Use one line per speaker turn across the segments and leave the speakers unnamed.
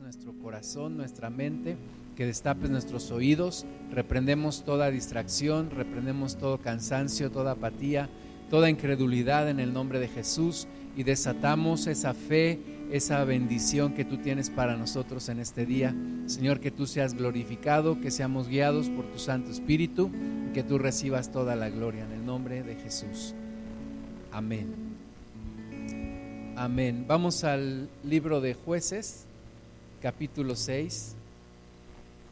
nuestro corazón, nuestra mente, que destapes nuestros oídos, reprendemos toda distracción, reprendemos todo cansancio, toda apatía, toda incredulidad en el nombre de Jesús y desatamos esa fe, esa bendición que tú tienes para nosotros en este día. Señor, que tú seas glorificado, que seamos guiados por tu Santo Espíritu y que tú recibas toda la gloria en el nombre de Jesús. Amén. Amén. Vamos al libro de jueces, capítulo 6.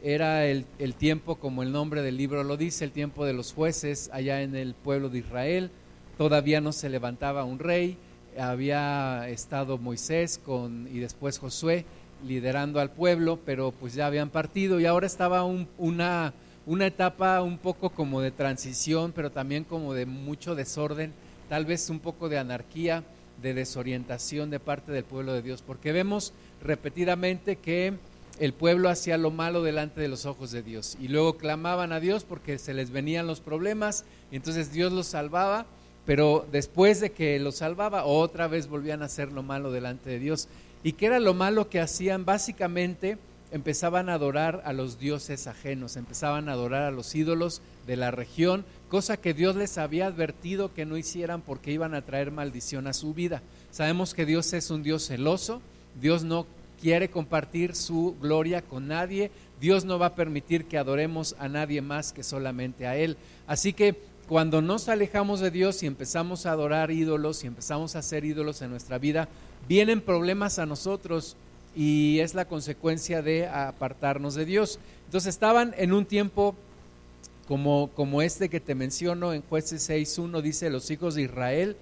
Era el, el, tiempo, como el nombre del libro lo dice, el tiempo de los jueces allá en el pueblo de Israel. Todavía no se levantaba un rey. Había estado Moisés con, y después Josué liderando al pueblo, pero pues ya habían partido y ahora estaba un, una, una etapa un poco como de transición, pero también como de mucho desorden, tal vez un poco de anarquía de desorientación de parte del pueblo de Dios, porque vemos repetidamente que el pueblo hacía lo malo delante de los ojos de Dios y luego clamaban a Dios porque se les venían los problemas, y entonces Dios los salvaba, pero después de que los salvaba, otra vez volvían a hacer lo malo delante de Dios. ¿Y qué era lo malo que hacían? Básicamente empezaban a adorar a los dioses ajenos, empezaban a adorar a los ídolos de la región, cosa que Dios les había advertido que no hicieran porque iban a traer maldición a su vida. Sabemos que Dios es un Dios celoso, Dios no quiere compartir su gloria con nadie, Dios no va a permitir que adoremos a nadie más que solamente a Él. Así que cuando nos alejamos de Dios y empezamos a adorar ídolos y empezamos a hacer ídolos en nuestra vida, vienen problemas a nosotros y es la consecuencia de apartarnos de Dios. Entonces estaban en un tiempo como, como este que te menciono en jueces 6.1, dice, los hijos de Israel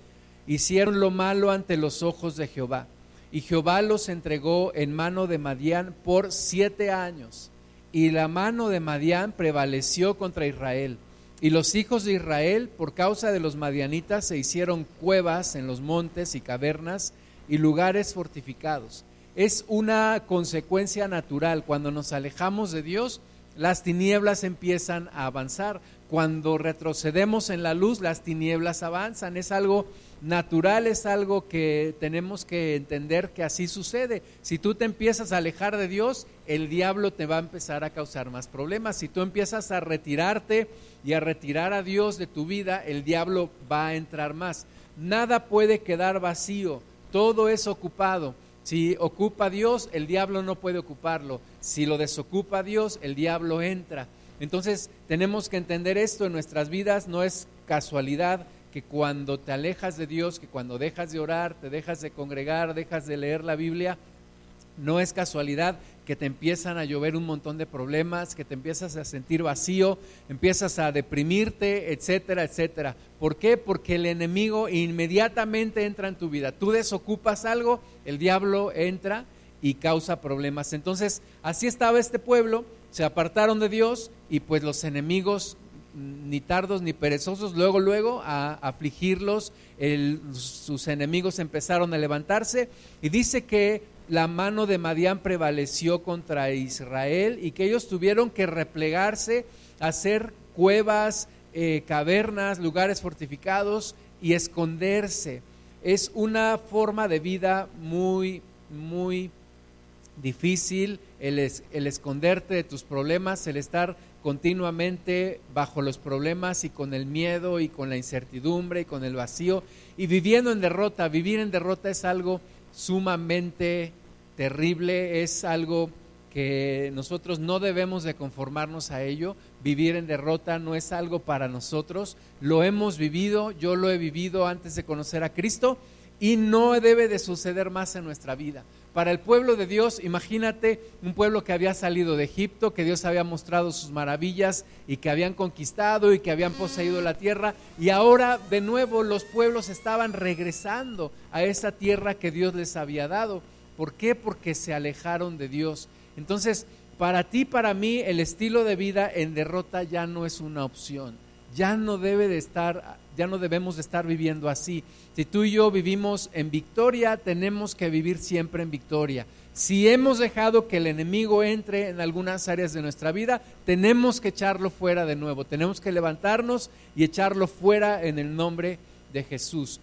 hicieron lo malo ante los ojos de Jehová. Y Jehová los entregó en mano de Madián por siete años. Y la mano de Madián prevaleció contra Israel. Y los hijos de Israel, por causa de los madianitas, se hicieron cuevas en los montes y cavernas y lugares fortificados es una consecuencia natural. Cuando nos alejamos de Dios, las tinieblas empiezan a avanzar. Cuando retrocedemos en la luz, las tinieblas avanzan. Es algo natural, es algo que tenemos que entender que así sucede. Si tú te empiezas a alejar de Dios, el diablo te va a empezar a causar más problemas. Si tú empiezas a retirarte y a retirar a Dios de tu vida, el diablo va a entrar más. Nada puede quedar vacío, todo es ocupado. Si ocupa Dios, el diablo no puede ocuparlo. Si lo desocupa Dios, el diablo entra. Entonces tenemos que entender esto en nuestras vidas. No es casualidad que cuando te alejas de Dios, que cuando dejas de orar, te dejas de congregar, dejas de leer la Biblia, no es casualidad que te empiezan a llover un montón de problemas, que te empiezas a sentir vacío, empiezas a deprimirte, etcétera, etcétera. ¿Por qué? Porque el enemigo inmediatamente entra en tu vida. Tú desocupas algo, el diablo entra y causa problemas. Entonces, así estaba este pueblo, se apartaron de Dios y pues los enemigos ni tardos ni perezosos, luego, luego a afligirlos, sus enemigos empezaron a levantarse y dice que la mano de Madián prevaleció contra Israel y que ellos tuvieron que replegarse, hacer cuevas, eh, cavernas, lugares fortificados y esconderse. Es una forma de vida muy, muy difícil el, el esconderte de tus problemas, el estar continuamente bajo los problemas y con el miedo y con la incertidumbre y con el vacío y viviendo en derrota. Vivir en derrota es algo sumamente terrible, es algo que nosotros no debemos de conformarnos a ello. Vivir en derrota no es algo para nosotros. Lo hemos vivido, yo lo he vivido antes de conocer a Cristo y no debe de suceder más en nuestra vida. Para el pueblo de Dios, imagínate un pueblo que había salido de Egipto, que Dios había mostrado sus maravillas y que habían conquistado y que habían poseído la tierra y ahora de nuevo los pueblos estaban regresando a esa tierra que Dios les había dado. ¿Por qué? Porque se alejaron de Dios. Entonces, para ti, para mí, el estilo de vida en derrota ya no es una opción. Ya no debe de estar, ya no debemos de estar viviendo así. Si tú y yo vivimos en victoria, tenemos que vivir siempre en victoria. Si hemos dejado que el enemigo entre en algunas áreas de nuestra vida, tenemos que echarlo fuera de nuevo. Tenemos que levantarnos y echarlo fuera en el nombre de Jesús.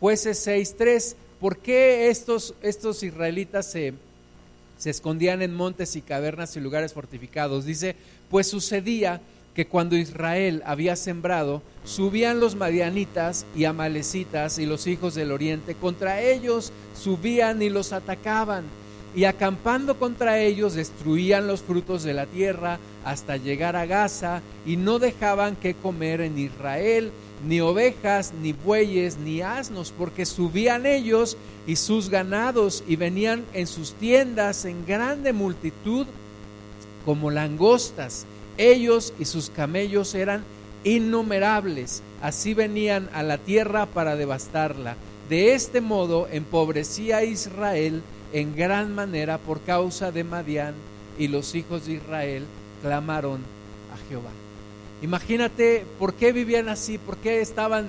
Jueces 6.3 ¿Por qué estos, estos israelitas se se escondían en montes y cavernas y lugares fortificados. Dice, pues sucedía que cuando Israel había sembrado, subían los madianitas y amalecitas y los hijos del oriente, contra ellos subían y los atacaban, y acampando contra ellos destruían los frutos de la tierra hasta llegar a Gaza, y no dejaban que comer en Israel, ni ovejas, ni bueyes, ni asnos, porque subían ellos y sus ganados, y venían en sus tiendas en grande multitud como langostas ellos y sus camellos eran innumerables, así venían a la tierra para devastarla. De este modo empobrecía Israel en gran manera por causa de Madián y los hijos de Israel clamaron a Jehová. Imagínate por qué vivían así, por qué estaban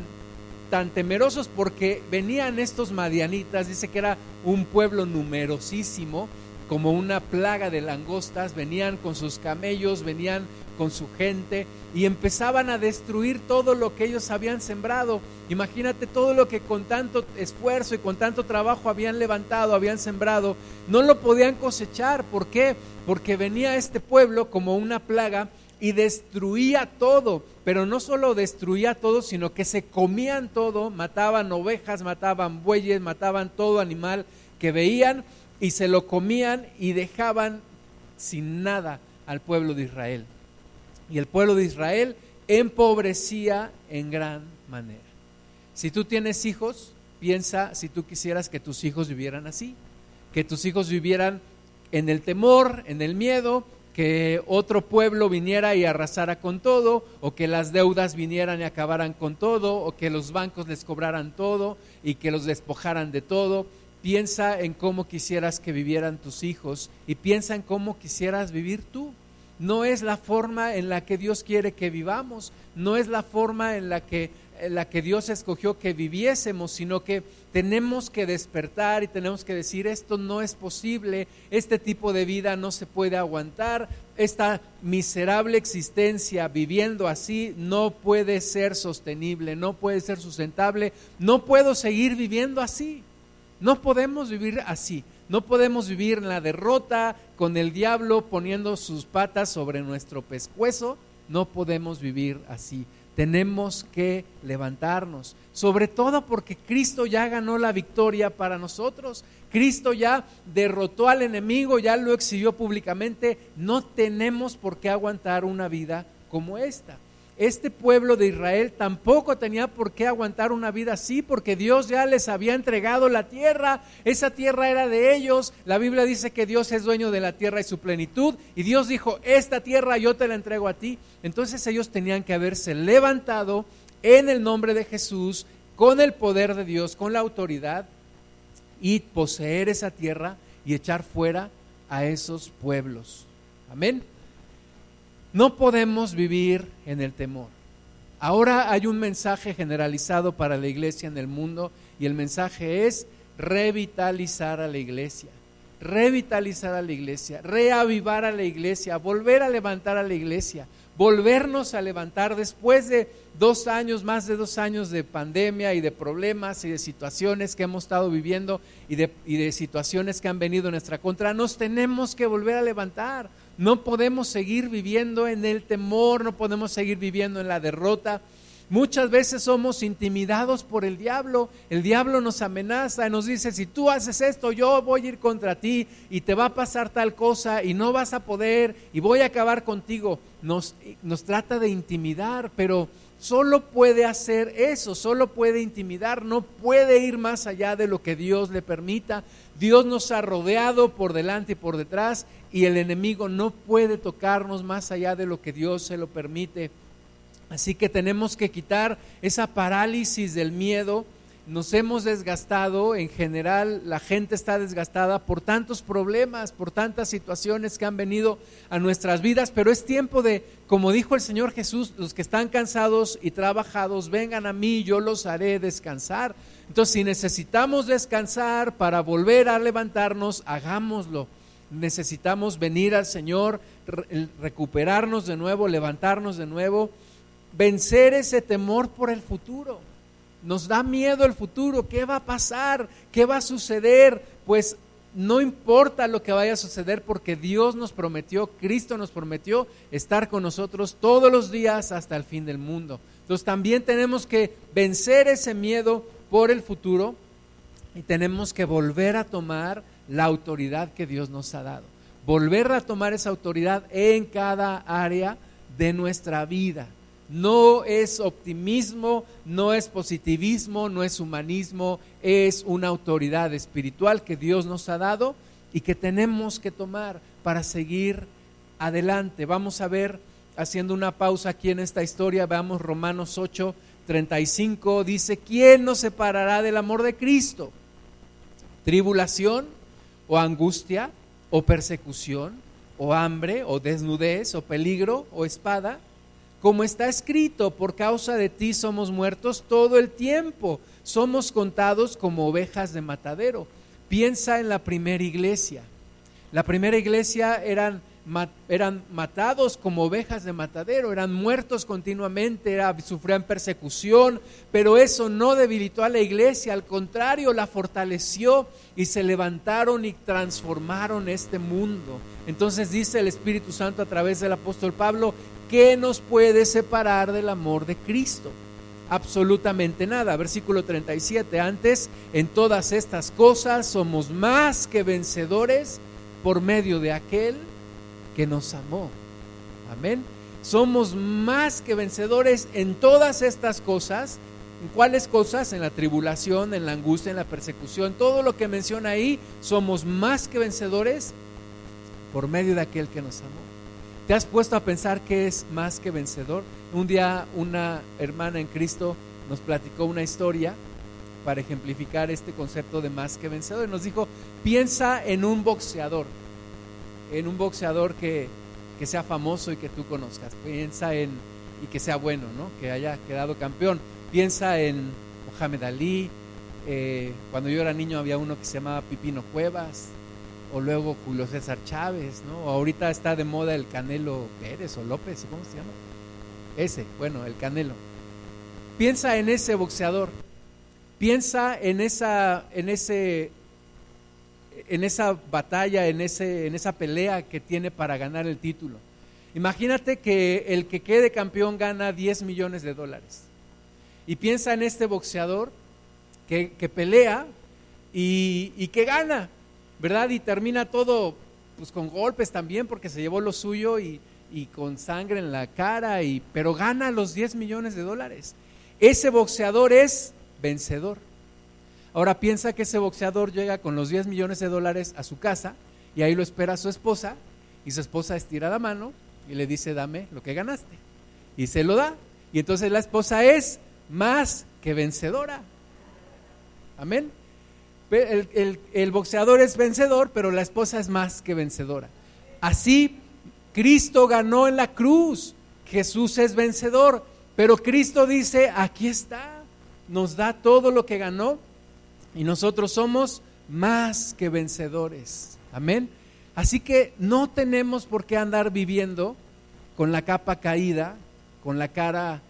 tan temerosos, porque venían estos madianitas, dice que era un pueblo numerosísimo, como una plaga de langostas, venían con sus camellos, venían con su gente y empezaban a destruir todo lo que ellos habían sembrado. Imagínate todo lo que con tanto esfuerzo y con tanto trabajo habían levantado, habían sembrado, no lo podían cosechar. ¿Por qué? Porque venía este pueblo como una plaga y destruía todo, pero no solo destruía todo, sino que se comían todo, mataban ovejas, mataban bueyes, mataban todo animal que veían y se lo comían y dejaban sin nada al pueblo de Israel. Y el pueblo de Israel empobrecía en gran manera. Si tú tienes hijos, piensa si tú quisieras que tus hijos vivieran así, que tus hijos vivieran en el temor, en el miedo, que otro pueblo viniera y arrasara con todo, o que las deudas vinieran y acabaran con todo, o que los bancos les cobraran todo y que los despojaran de todo. Piensa en cómo quisieras que vivieran tus hijos y piensa en cómo quisieras vivir tú. No es la forma en la que Dios quiere que vivamos, no es la forma en la que, la que Dios escogió que viviésemos, sino que tenemos que despertar y tenemos que decir, esto no es posible, este tipo de vida no se puede aguantar, esta miserable existencia viviendo así no puede ser sostenible, no puede ser sustentable, no puedo seguir viviendo así. No podemos vivir así. No podemos vivir en la derrota con el diablo poniendo sus patas sobre nuestro pescuezo. No podemos vivir así. Tenemos que levantarnos, sobre todo porque Cristo ya ganó la victoria para nosotros. Cristo ya derrotó al enemigo, ya lo exhibió públicamente. No tenemos por qué aguantar una vida como esta este pueblo de Israel tampoco tenía por qué aguantar una vida así, porque Dios ya les había entregado la tierra, esa tierra era de ellos, la Biblia dice que Dios es dueño de la tierra y su plenitud, y Dios dijo, esta tierra yo te la entrego a ti, entonces ellos tenían que haberse levantado en el nombre de Jesús, con el poder de Dios, con la autoridad, y poseer esa tierra y echar fuera a esos pueblos. Amén. No podemos vivir en el temor. Ahora hay un mensaje generalizado para la iglesia en el mundo y el mensaje es revitalizar a la iglesia, revitalizar a la iglesia, reavivar a la iglesia, volver a levantar a la iglesia, volvernos a levantar después de dos años, más de dos años de pandemia y de problemas y de situaciones que hemos estado viviendo y de, y de situaciones que han venido en nuestra contra. Nos tenemos que volver a levantar. No podemos seguir viviendo en el temor, no podemos seguir viviendo en la derrota. Muchas veces somos intimidados por el diablo. El diablo nos amenaza y nos dice, si tú haces esto, yo voy a ir contra ti y te va a pasar tal cosa y no vas a poder y voy a acabar contigo. Nos, trata de intimidar, pero solo puede hacer eso, solo puede intimidar, no puede ir más allá de lo que Dios le permita. Dios nos ha rodeado por delante y por detrás y el enemigo no puede tocarnos más allá de lo que Dios se lo permite. Así que tenemos que quitar esa parálisis del miedo. Nos hemos desgastado, en general la gente está desgastada por tantos problemas, por tantas situaciones que han venido a nuestras vidas, pero es tiempo de, como dijo el Señor Jesús, los que están cansados y trabajados, vengan a mí, yo los haré descansar. Entonces, si necesitamos descansar para volver a levantarnos, hagámoslo necesitamos venir al Señor, recuperarnos de nuevo, levantarnos de nuevo, vencer ese temor por el futuro. Nos da miedo el futuro, ¿qué va a pasar? ¿Qué va a suceder? Pues no importa lo que vaya a suceder porque Dios nos prometió, Cristo nos prometió estar con nosotros todos los días hasta el fin del mundo. Entonces también tenemos que vencer ese miedo por el futuro y tenemos que volver a tomar la autoridad que Dios nos ha dado. Volver a tomar esa autoridad en cada área de nuestra vida. No es optimismo, no es positivismo, no es humanismo, es una autoridad espiritual que Dios nos ha dado y que tenemos que tomar para seguir adelante. Vamos a ver, haciendo una pausa aquí en esta historia, veamos Romanos 8, 35, dice, ¿quién nos separará del amor de Cristo? ¿Tribulación o angustia o persecución o hambre o desnudez o peligro o espada? Como está escrito, por causa de ti somos muertos todo el tiempo, somos contados como ovejas de matadero. Piensa en la primera iglesia. La primera iglesia eran, eran matados como ovejas de matadero, eran muertos continuamente, sufrían persecución, pero eso no debilitó a la iglesia, al contrario, la fortaleció y se levantaron y transformaron este mundo. Entonces dice el Espíritu Santo a través del apóstol Pablo, ¿qué nos puede separar del amor de Cristo? Absolutamente nada. Versículo 37. Antes, en todas estas cosas somos más que vencedores por medio de aquel que nos amó. Amén. Somos más que vencedores en todas estas cosas. ¿En cuáles cosas? En la tribulación, en la angustia, en la persecución. Todo lo que menciona ahí, somos más que vencedores por medio de aquel que nos amó. ¿Te has puesto a pensar que es más que vencedor? Un día una hermana en Cristo nos platicó una historia para ejemplificar este concepto de más que vencedor. Nos dijo, piensa en un boxeador, en un boxeador que, sea famoso y que tú conozcas. Piensa en, y que sea bueno, ¿no? que haya quedado campeón. Piensa en Mohamed Ali. Eh, cuando yo era niño había uno que se llamaba Pipino Cuevas o luego Julio César Chávez, ¿no? Ahorita está de moda el Canelo Pérez o López, ¿cómo se llama? Ese, bueno, el Canelo. Piensa en ese boxeador. Piensa en esa en ese en esa batalla, en ese en esa pelea que tiene para ganar el título. Imagínate que el que quede campeón gana 10 millones de dólares. Y piensa en este boxeador que, que pelea y, y que gana ¿verdad? Y termina todo pues con golpes también porque se llevó lo suyo y, con sangre en la cara, y, pero gana los 10 millones de dólares. Ese boxeador es vencedor. Ahora piensa que ese boxeador llega con los 10 millones de dólares a su casa y ahí lo espera su esposa y su esposa estira la mano y le dice, dame lo que ganaste. Y se lo da. Y entonces la esposa es más que vencedora. Amén. El, boxeador es vencedor, pero la esposa es más que vencedora. Así, Cristo ganó en la cruz. Jesús es vencedor, pero Cristo dice, aquí está, nos da todo lo que ganó y nosotros somos más que vencedores. Amén. Así que no tenemos por qué andar viviendo con la capa caída, con la cara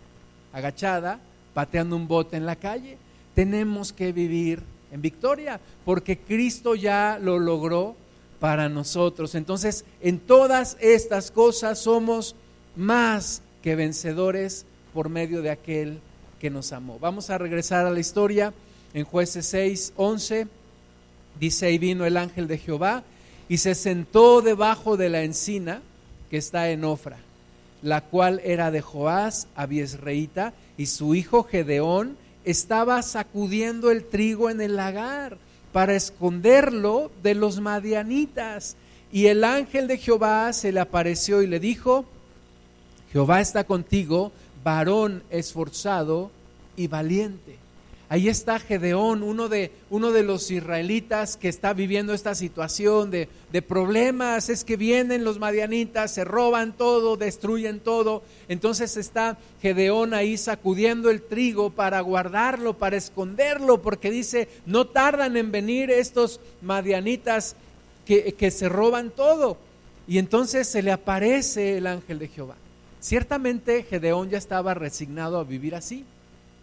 agachada, pateando un bote en la calle. Tenemos que vivir en victoria, porque Cristo ya lo logró para nosotros. Entonces, en todas estas cosas somos más que vencedores por medio de aquel que nos amó. Vamos a regresar a la historia en jueces 6, 11. Dice, y vino el ángel de Jehová y se sentó debajo de la encina que está en Ofra, la cual era de Joás, Abiesreita, y su hijo Gedeón, estaba sacudiendo el trigo en el lagar para esconderlo de los madianitas. Y el ángel de Jehová se le apareció y le dijo, Jehová está contigo, varón esforzado y valiente. Ahí está Gedeón, uno de, uno de los israelitas que está viviendo esta situación de, de, problemas. Es que vienen los madianitas, se roban todo, destruyen todo. Entonces está Gedeón ahí sacudiendo el trigo para guardarlo, para esconderlo, porque dice, no tardan en venir estos madianitas que, que se roban todo. Y entonces se le aparece el ángel de Jehová. Ciertamente Gedeón ya estaba resignado a vivir así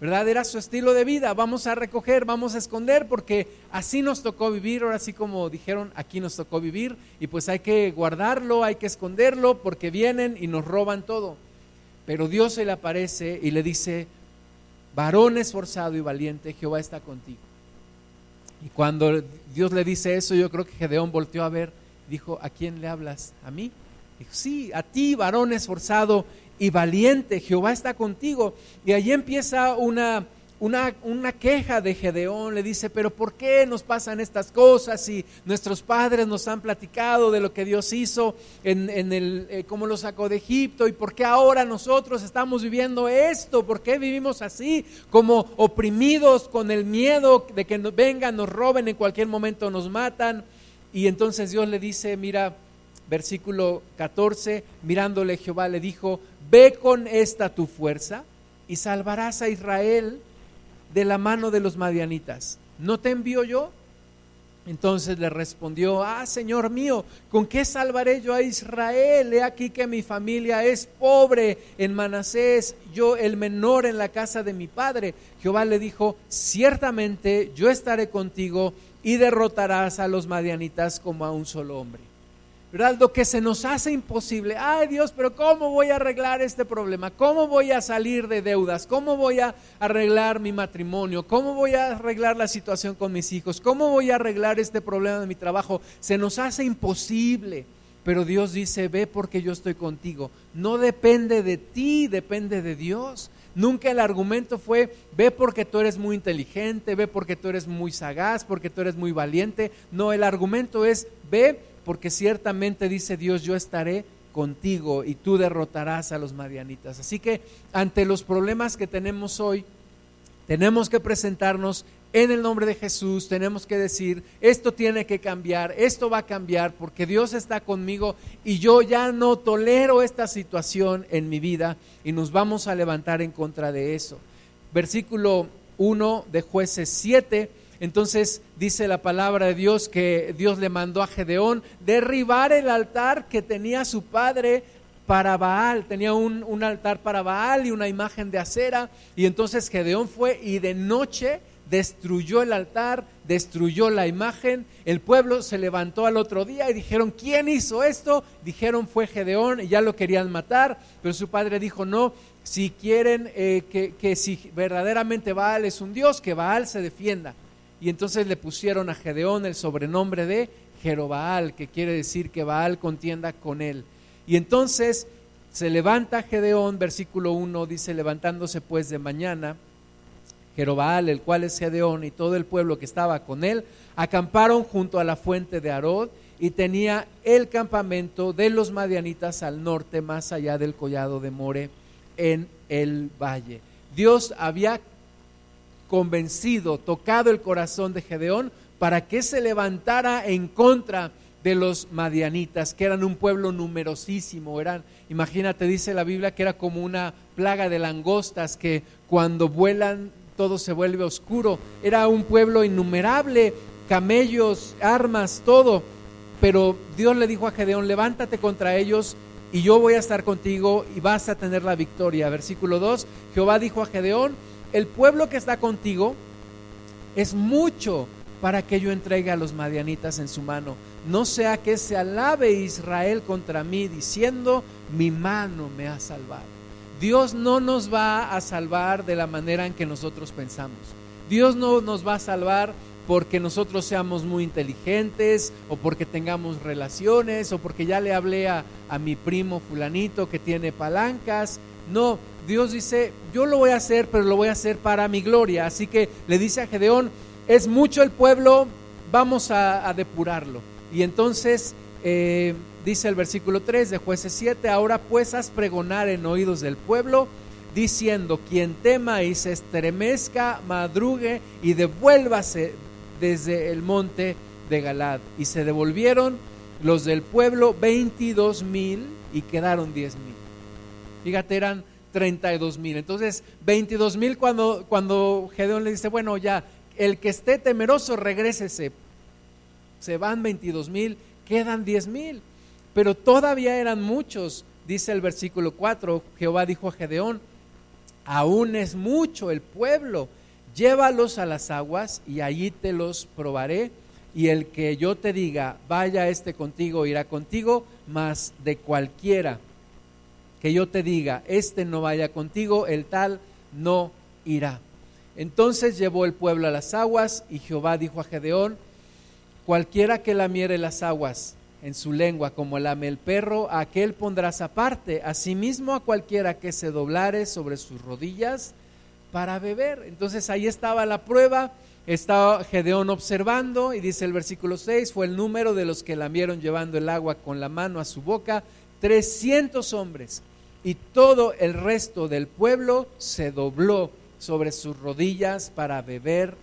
¿verdad? Era su estilo de vida, vamos a recoger, vamos a esconder, porque así nos tocó vivir, ahora sí como dijeron, aquí nos tocó vivir, y pues hay que guardarlo, hay que esconderlo, porque vienen y nos roban todo. Pero Dios se le aparece y le dice, varón esforzado y valiente, Jehová está contigo. Y cuando Dios le dice eso, yo creo que Gedeón volteó a ver, dijo, ¿a quién le hablas? ¿A mí? Dijo, sí, a ti, varón esforzado y valiente, Jehová está contigo. Y allí empieza una, una, una, queja de Gedeón, le dice, pero ¿por qué nos pasan estas cosas si nuestros padres nos han platicado de lo que Dios hizo en, en el, eh, cómo lo sacó de Egipto y por qué ahora nosotros estamos viviendo esto? ¿Por qué vivimos así, como oprimidos con el miedo de que nos vengan, nos roben, en cualquier momento nos matan? Y entonces Dios le dice, mira, versículo 14, mirándole Jehová le dijo, ve con esta tu fuerza y salvarás a Israel de la mano de los madianitas. ¿No te envío yo? Entonces le respondió, ah, Señor mío, ¿con qué salvaré yo a Israel? He aquí que mi familia es pobre en Manasés, yo el menor en la casa de mi padre. Jehová le dijo, ciertamente yo estaré contigo y derrotarás a los madianitas como a un solo hombre. ¿Verdad? Lo que se nos hace imposible. Ay Dios, pero ¿cómo voy a arreglar este problema? ¿Cómo voy a salir de deudas? ¿Cómo voy a arreglar mi matrimonio? ¿Cómo voy a arreglar la situación con mis hijos? ¿Cómo voy a arreglar este problema de mi trabajo? Se nos hace imposible. Pero Dios dice, ve porque yo estoy contigo. No depende de ti, depende de Dios. Nunca el argumento fue, ve porque tú eres muy inteligente, ve porque tú eres muy sagaz, porque tú eres muy valiente. No, el argumento es, ve porque ciertamente dice Dios, yo estaré contigo y tú derrotarás a los madianitas. Así que ante los problemas que tenemos hoy, tenemos que presentarnos en el nombre de Jesús, tenemos que decir, esto tiene que cambiar, esto va a cambiar porque Dios está conmigo y yo ya no tolero esta situación en mi vida y nos vamos a levantar en contra de eso. Versículo 1 de jueces 7 entonces dice la palabra de Dios que Dios le mandó a Gedeón derribar el altar que tenía su padre para Baal. Tenía un, altar para Baal y una imagen de acera. Y entonces Gedeón fue y de noche destruyó el altar, destruyó la imagen. El pueblo se levantó al otro día y dijeron, ¿quién hizo esto? Dijeron fue Gedeón y ya lo querían matar. Pero su padre dijo, no, si quieren eh, que, que si verdaderamente Baal es un Dios, que Baal se defienda. Y entonces le pusieron a Gedeón el sobrenombre de Jerobaal, que quiere decir que Baal contienda con él. Y entonces se levanta Gedeón, versículo 1 dice, levantándose pues de mañana, Jerobaal, el cual es Gedeón, y todo el pueblo que estaba con él, acamparon junto a la fuente de Arod y tenía el campamento de los madianitas al norte, más allá del collado de More, en el valle. Dios había convencido, tocado el corazón de Gedeón para que se levantara en contra de los madianitas, que eran un pueblo numerosísimo, eran, imagínate, dice la Biblia que era como una plaga de langostas que cuando vuelan todo se vuelve oscuro, era un pueblo innumerable, camellos, armas, todo, pero Dios le dijo a Gedeón, levántate contra ellos y yo voy a estar contigo y vas a tener la victoria. Versículo 2, Jehová dijo a Gedeón, el pueblo que está contigo es mucho para que yo entregue a los madianitas en su mano. No sea que se alabe Israel contra mí diciendo, mi mano me ha salvado. Dios no nos va a salvar de la manera en que nosotros pensamos. Dios no nos va a salvar porque nosotros seamos muy inteligentes o porque tengamos relaciones o porque ya le hablé a, a mi primo fulanito que tiene palancas. No, Dios dice, yo lo voy a hacer, pero lo voy a hacer para mi gloria. Así que le dice a Gedeón, es mucho el pueblo, vamos a, depurarlo. Y entonces eh, dice el versículo 3 de jueces 7, ahora pues haz pregonar en oídos del pueblo, diciendo, quien tema y se estremezca, madrugue y devuélvase desde el monte de Galad. Y se devolvieron los del pueblo 22 mil y quedaron 10 mil. Fíjate, eran 32 mil. Entonces, 22 mil cuando, cuando Gedeón le dice, bueno, ya, el que esté temeroso, regrésese. Se van 22 mil, quedan 10 mil. Pero todavía eran muchos, dice el versículo 4, Jehová dijo a Gedeón, aún es mucho el pueblo, llévalos a las aguas y allí te los probaré. Y el que yo te diga, vaya este contigo, irá contigo, mas de cualquiera que yo te diga, este no vaya contigo, el tal no irá. Entonces llevó el pueblo a las aguas y Jehová dijo a Gedeón, cualquiera que lamiere las aguas en su lengua como lame el perro, a aquel pondrás aparte, asimismo a cualquiera que se doblare sobre sus rodillas para beber. Entonces ahí estaba la prueba, estaba Gedeón observando y dice el versículo 6, fue el número de los que lamieron llevando el agua con la mano a su boca, 300 hombres, y todo el resto del pueblo se dobló sobre sus rodillas para beber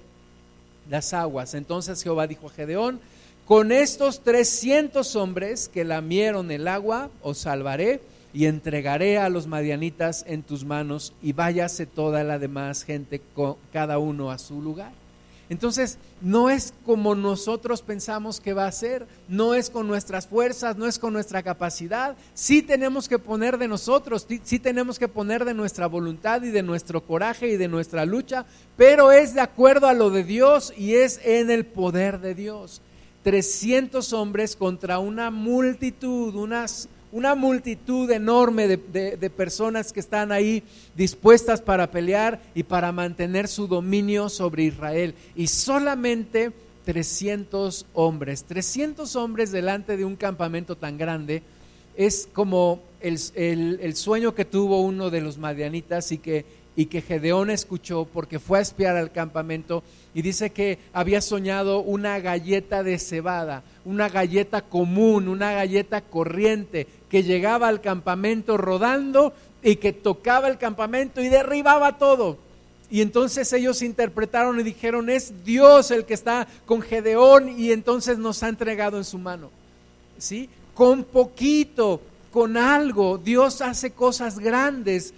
las aguas. Entonces Jehová dijo a Gedeón, con estos 300 hombres que lamieron el agua, os salvaré y entregaré a los madianitas en tus manos y váyase toda la demás gente, cada uno a su lugar. Entonces, no es como nosotros pensamos que va a ser, no es con nuestras fuerzas, no es con nuestra capacidad. Sí tenemos que poner de nosotros, sí tenemos que poner de nuestra voluntad y de nuestro coraje y de nuestra lucha, pero es de acuerdo a lo de Dios y es en el poder de Dios. 300 hombres contra una multitud, unas una multitud enorme de, personas que están ahí dispuestas para pelear y para mantener su dominio sobre Israel. Y solamente 300 hombres, 300 hombres delante de un campamento tan grande, es como el, el sueño que tuvo uno de los madianitas y que y que Gedeón escuchó porque fue a espiar al campamento y dice que había soñado una galleta de cebada, una galleta común, una galleta corriente que llegaba al campamento rodando y que tocaba el campamento y derribaba todo. Y entonces ellos interpretaron y dijeron, es Dios el que está con Gedeón y entonces nos ha entregado en su mano. ¿Sí? Con poquito, con algo, Dios hace cosas grandes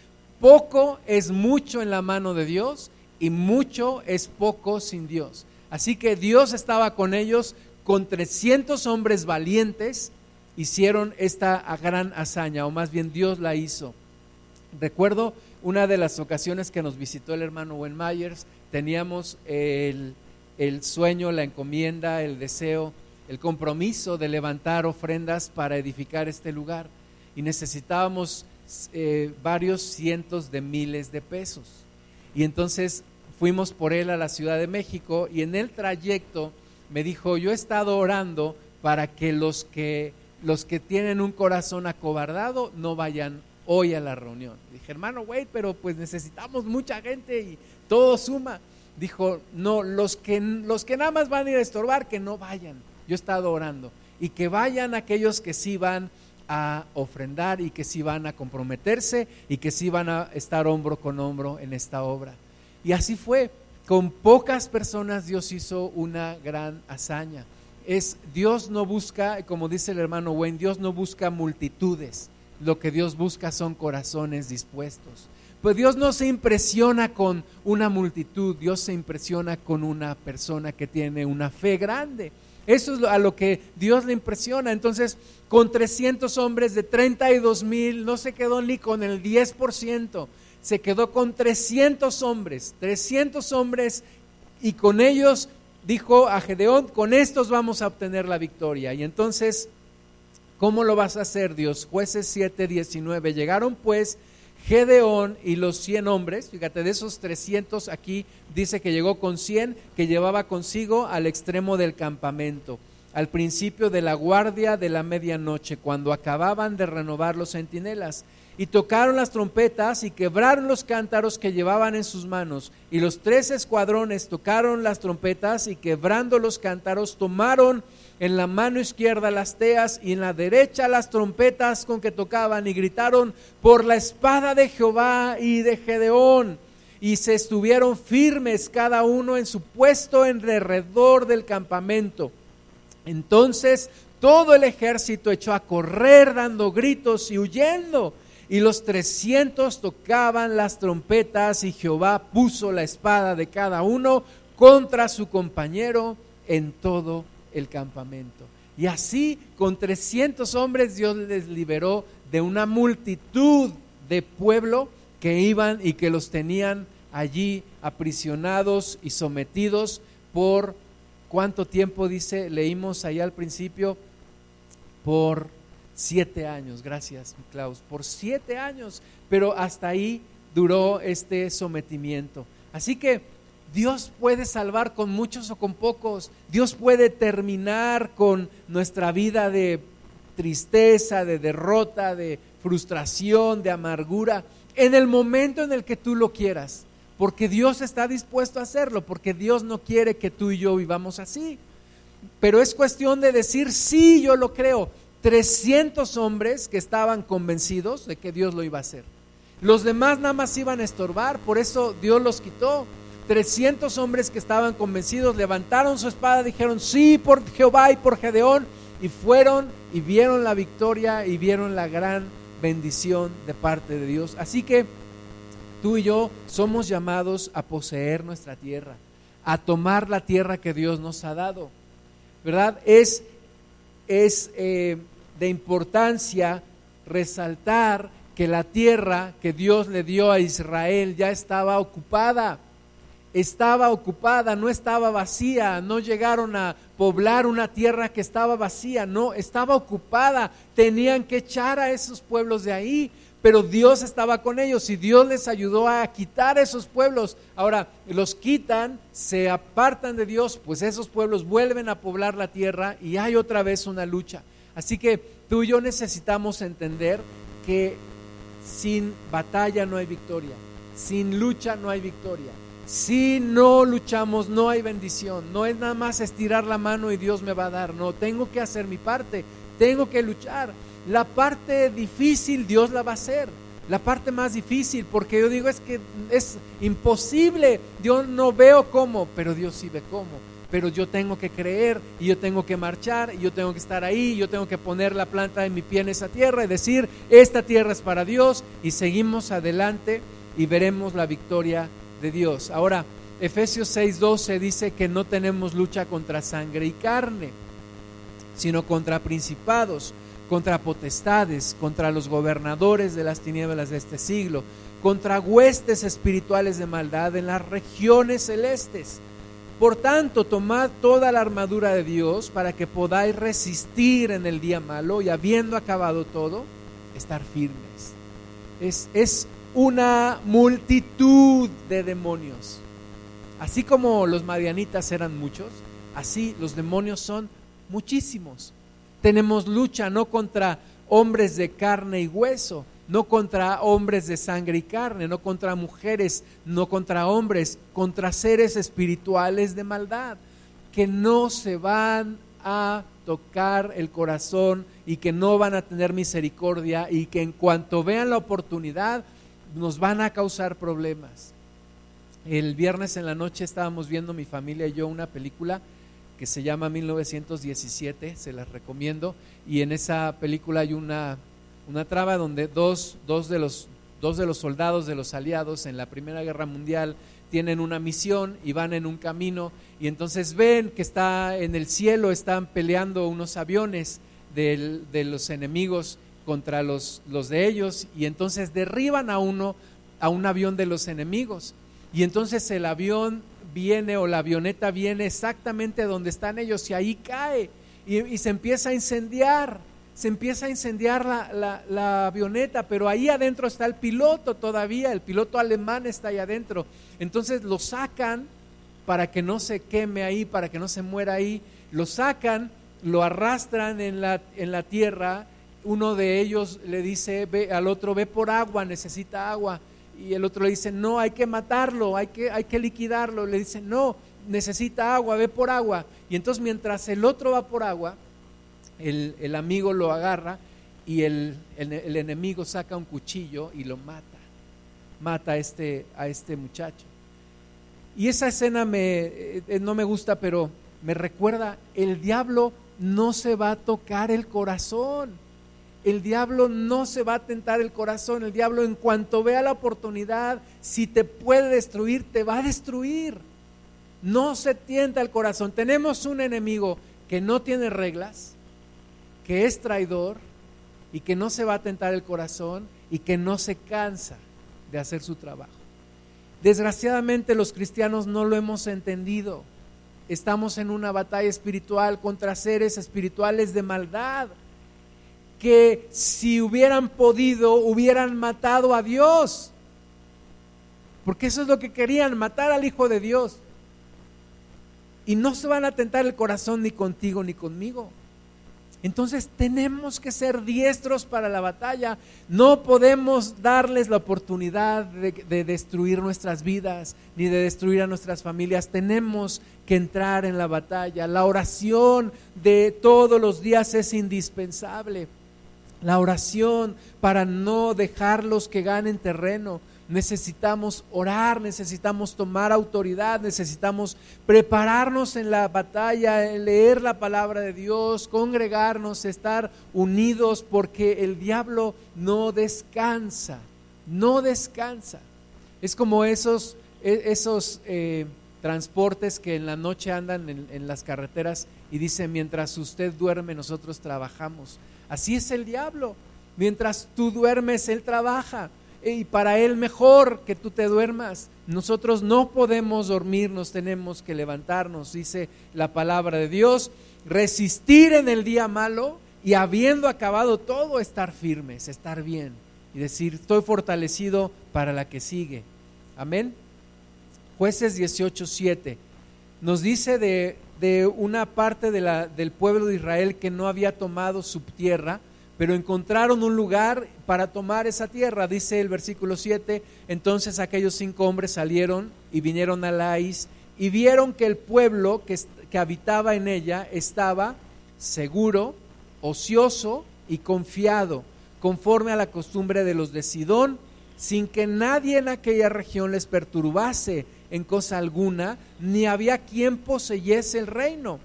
poco es mucho en la mano de Dios y mucho es poco sin Dios. Así que Dios estaba con ellos, con 300 hombres valientes, hicieron esta gran hazaña, o más bien Dios la hizo. Recuerdo una de las ocasiones que nos visitó el hermano Wen Myers, teníamos el, el sueño, la encomienda, el deseo, el compromiso de levantar ofrendas para edificar este lugar. Y necesitábamos eh, varios cientos de miles de pesos. Y entonces fuimos por él a la Ciudad de México y en el trayecto me dijo, yo he estado orando para que los que, los que tienen un corazón acobardado no vayan hoy a la reunión. Dije, hermano, wait, pero pues necesitamos mucha gente y todo suma. Dijo, no, los que, los que nada más van a ir a estorbar, que no vayan. Yo he estado orando. Y que vayan aquellos que sí van a ofrendar y que sí van a comprometerse y que sí van a estar hombro con hombro en esta obra. Y así fue. Con pocas personas Dios hizo una gran hazaña. Es Dios no busca, como dice el hermano Wayne, Dios no busca multitudes. Lo que Dios busca son corazones dispuestos. Pues Dios no se impresiona con una multitud, Dios se impresiona con una persona que tiene una fe grande. Eso es a lo que Dios le impresiona. Entonces, con 300 hombres de 32 mil, no se quedó ni con el 10%, se quedó con 300 hombres, 300 hombres, y con ellos dijo a Gedeón, con estos vamos a obtener la victoria. Y entonces, ¿cómo lo vas a hacer, Dios? Jueces 7, 19. Llegaron pues Gedeón y los 100 hombres, fíjate, de esos 300 aquí dice que llegó con 100 que llevaba consigo al extremo del campamento, al principio de la guardia de la medianoche, cuando acababan de renovar los centinelas. Y tocaron las trompetas y quebraron los cántaros que llevaban en sus manos. Y los tres escuadrones tocaron las trompetas y quebrando los cántaros tomaron en la mano izquierda las teas y en la derecha las trompetas con que tocaban y gritaron por la espada de Jehová y de Gedeón y se estuvieron firmes cada uno en su puesto en alrededor del campamento. Entonces todo el ejército echó a correr dando gritos y huyendo y los trescientos tocaban las trompetas y Jehová puso la espada de cada uno contra su compañero en todo el campamento. Y así, con 300 hombres, Dios les liberó de una multitud de pueblo que iban y que los tenían allí aprisionados y sometidos por cuánto tiempo dice, leímos allá al principio, por siete años, gracias Klaus, por siete años, pero hasta ahí duró este sometimiento. Así que Dios puede salvar con muchos o con pocos, Dios puede terminar con nuestra vida de tristeza, de derrota, de frustración, de amargura, en el momento en el que tú lo quieras, porque Dios está dispuesto a hacerlo, porque Dios no quiere que tú y yo vivamos así. Pero es cuestión de decir, sí, yo lo creo. 300 hombres que estaban convencidos de que Dios lo iba a hacer. Los demás nada más iban a estorbar, por eso Dios los quitó. 300 hombres que estaban convencidos levantaron su espada, dijeron, sí, por Jehová y por Gedeón, y fueron y vieron la victoria y vieron la gran bendición de parte de Dios. Así que tú y yo somos llamados a poseer nuestra tierra, a tomar la tierra que Dios nos ha dado. ¿Verdad? Es, es eh, de importancia resaltar que la tierra que Dios le dio a Israel ya estaba ocupada estaba ocupada, no estaba vacía, no llegaron a poblar una tierra que estaba vacía, no, estaba ocupada, tenían que echar a esos pueblos de ahí, pero Dios estaba con ellos y Dios les ayudó a quitar esos pueblos. Ahora, los quitan, se apartan de Dios, pues esos pueblos vuelven a poblar la tierra y hay otra vez una lucha. Así que tú y yo necesitamos entender que sin batalla no hay victoria, sin lucha no hay victoria. Si no luchamos, no hay bendición. No es nada más estirar la mano y Dios me va a dar. No, tengo que hacer mi parte. Tengo que luchar. La parte difícil Dios la va a hacer. La parte más difícil, porque yo digo es que es imposible. Yo no veo cómo, pero Dios sí ve cómo. Pero yo tengo que creer y yo tengo que marchar y yo tengo que estar ahí. Yo tengo que poner la planta de mi pie en esa tierra y decir, esta tierra es para Dios y seguimos adelante y veremos la victoria Dios. Ahora, Efesios 6:12 dice que no tenemos lucha contra sangre y carne, sino contra principados, contra potestades, contra los gobernadores de las tinieblas de este siglo, contra huestes espirituales de maldad en las regiones celestes. Por tanto, tomad toda la armadura de Dios para que podáis resistir en el día malo y habiendo acabado todo, estar firmes. Es, es una multitud de demonios. Así como los marianitas eran muchos, así los demonios son muchísimos. Tenemos lucha no contra hombres de carne y hueso, no contra hombres de sangre y carne, no contra mujeres, no contra hombres, contra seres espirituales de maldad, que no se van a tocar el corazón y que no van a tener misericordia y que en cuanto vean la oportunidad nos van a causar problemas. El viernes en la noche estábamos viendo mi familia y yo una película que se llama 1917, se las recomiendo, y en esa película hay una, una traba donde dos, dos, de los, dos de los soldados de los aliados en la Primera Guerra Mundial tienen una misión y van en un camino y entonces ven que está en el cielo, están peleando unos aviones de los enemigos contra los, los de ellos y entonces derriban a uno, a un avión de los enemigos. Y entonces el avión viene o la avioneta viene exactamente donde están ellos y ahí cae y, se empieza a incendiar, se empieza a incendiar la, la, avioneta, pero ahí adentro está el piloto todavía, el piloto alemán está ahí adentro. Entonces lo sacan para que no se queme ahí, para que no se muera ahí, lo sacan, lo arrastran en la, en la tierra uno de ellos le dice ve, al otro, ve por agua, necesita agua. Y el otro le dice, no, hay que matarlo, hay que, hay que liquidarlo. Le dice, no, necesita agua, ve por agua. Y entonces mientras el otro va por agua, el, amigo lo agarra y el, el, enemigo saca un cuchillo y lo mata. Mata a este, a este muchacho. Y esa escena me, eh, no me gusta, pero me recuerda, el diablo no se va a tocar el corazón el diablo no se va a tentar el corazón, el diablo en cuanto vea la oportunidad, si te puede destruir, te va a destruir. No se tienta el corazón. Tenemos un enemigo que no tiene reglas, que es traidor y que no se va a tentar el corazón y que no se cansa. de hacer su trabajo. Desgraciadamente los cristianos no lo hemos entendido. Estamos en una batalla espiritual contra seres espirituales de maldad que si hubieran podido hubieran matado a Dios. Porque eso es lo que querían, matar al Hijo de Dios. Y no se van a tentar el corazón ni contigo ni conmigo. Entonces tenemos que ser diestros para la batalla. No podemos darles la oportunidad de, destruir nuestras vidas ni de destruir a nuestras familias. Tenemos que entrar en la batalla. La oración de todos los días es indispensable. La oración para no dejarlos que ganen terreno necesitamos orar, necesitamos tomar autoridad, necesitamos prepararnos en la batalla, leer la palabra de Dios, congregarnos, estar unidos, porque el diablo no descansa, no descansa. Es como esos, e, esos eh, transportes que en la noche andan en, en las carreteras y dicen, mientras usted duerme, nosotros trabajamos. Así es el diablo. Mientras tú duermes, Él trabaja y para Él mejor que tú te duermas. Nosotros no podemos dormirnos, tenemos que levantarnos, dice la palabra de Dios, resistir en el día malo y habiendo acabado todo, estar firmes, estar bien y decir, estoy fortalecido para la que sigue. Amén. Jueces 18:7 nos dice de, de una parte del pueblo de Israel que no había tomado su tierra, pero encontraron un lugar para tomar esa tierra, dice el versículo 7, entonces aquellos cinco hombres salieron y vinieron a Laís y vieron que el pueblo que, que habitaba en ella estaba seguro, ocioso y confiado, conforme a la costumbre de los de Sidón, sin que nadie en aquella región les perturbase en cosa alguna, ni había quien poseyese el reino.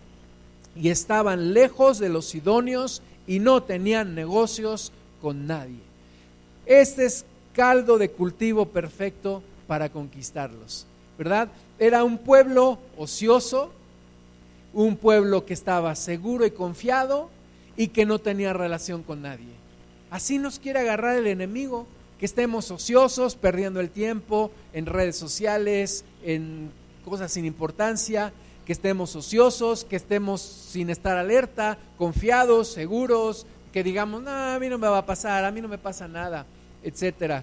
Y estaban lejos de los sidonios y no tenían negocios con nadie. Este es caldo de cultivo perfecto para conquistarlos, ¿verdad? Era un pueblo ocioso, un pueblo que estaba seguro y confiado y que no tenía relación con nadie. Así nos quiere agarrar el enemigo, que estemos ociosos, perdiendo el tiempo en redes sociales, en cosas sin importancia, que estemos ociosos, que estemos sin estar alerta, confiados, seguros, que digamos, no, a mí no me va a pasar, a mí no me pasa nada, etcétera.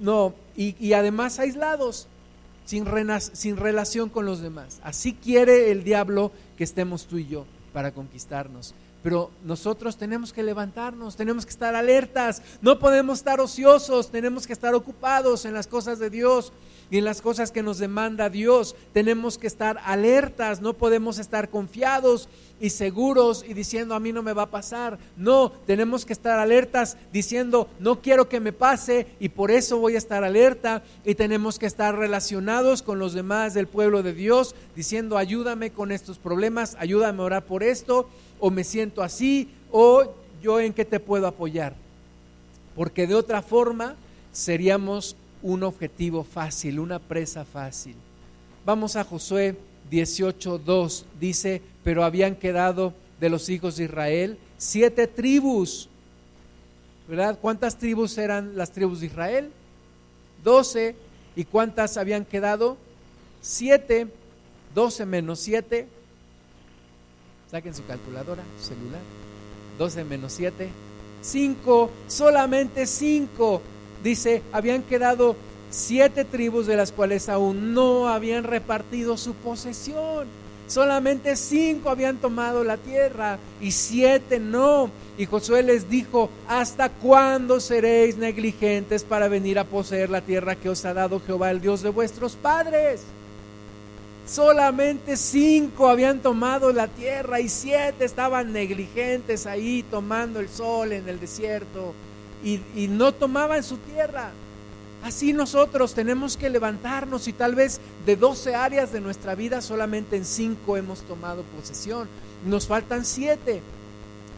No, y, además aislados, sin, sin relación con los demás. Así quiere el diablo que estemos tú y yo para conquistarnos. Pero nosotros tenemos que levantarnos, tenemos que estar alertas, no podemos estar ociosos, tenemos que estar ocupados en las cosas de Dios y en las cosas que nos demanda Dios. Tenemos que estar alertas, no podemos estar confiados y seguros y diciendo a mí no me va a pasar. No, tenemos que estar alertas diciendo no quiero que me pase y por eso voy a estar alerta y tenemos que estar relacionados con los demás del pueblo de Dios diciendo ayúdame con estos problemas, ayúdame a orar por esto o me siento así o yo en qué te puedo apoyar. Porque de otra forma seríamos un objetivo fácil, una presa fácil. Vamos a Josué 18.2, dice, pero habían quedado de los hijos de Israel siete tribus. ¿Verdad? ¿Cuántas tribus eran las tribus de Israel? Doce. ¿Y cuántas habían quedado? Siete. Doce menos siete. Saquen su calculadora, celular. Doce menos siete. Cinco. Solamente cinco dice, habían quedado siete tribus de las cuales aún no habían repartido su posesión. Solamente cinco habían tomado la tierra y siete no. Y Josué les dijo, ¿hasta cuándo seréis negligentes para venir a poseer la tierra que os ha dado Jehová, el Dios de vuestros padres? Solamente cinco habían tomado la tierra y siete estaban negligentes ahí tomando el sol en el desierto y, no tomaban su tierra. Así nosotros tenemos que levantarnos y tal vez de 12 áreas de nuestra vida solamente en 5 hemos tomado posesión. Nos faltan 7.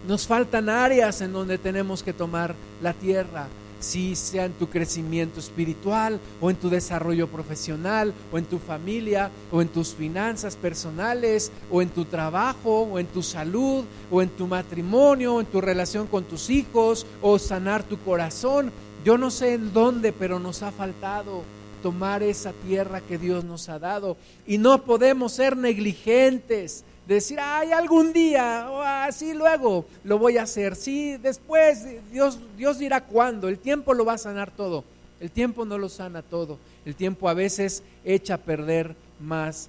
Nos faltan áreas en donde tenemos que tomar la tierra si sea en tu crecimiento espiritual o en tu desarrollo profesional o en tu familia o en tus finanzas personales o en tu trabajo o en tu salud o en tu matrimonio o en tu relación con tus hijos o sanar tu corazón. Yo no sé en dónde, pero nos ha faltado tomar esa tierra que Dios nos ha dado. Y no podemos ser negligentes, decir, ay, algún día, o así luego lo voy a hacer. Sí, después Dios, Dios dirá cuándo, el tiempo lo va a sanar todo. El tiempo no lo sana todo. El tiempo a veces echa a perder más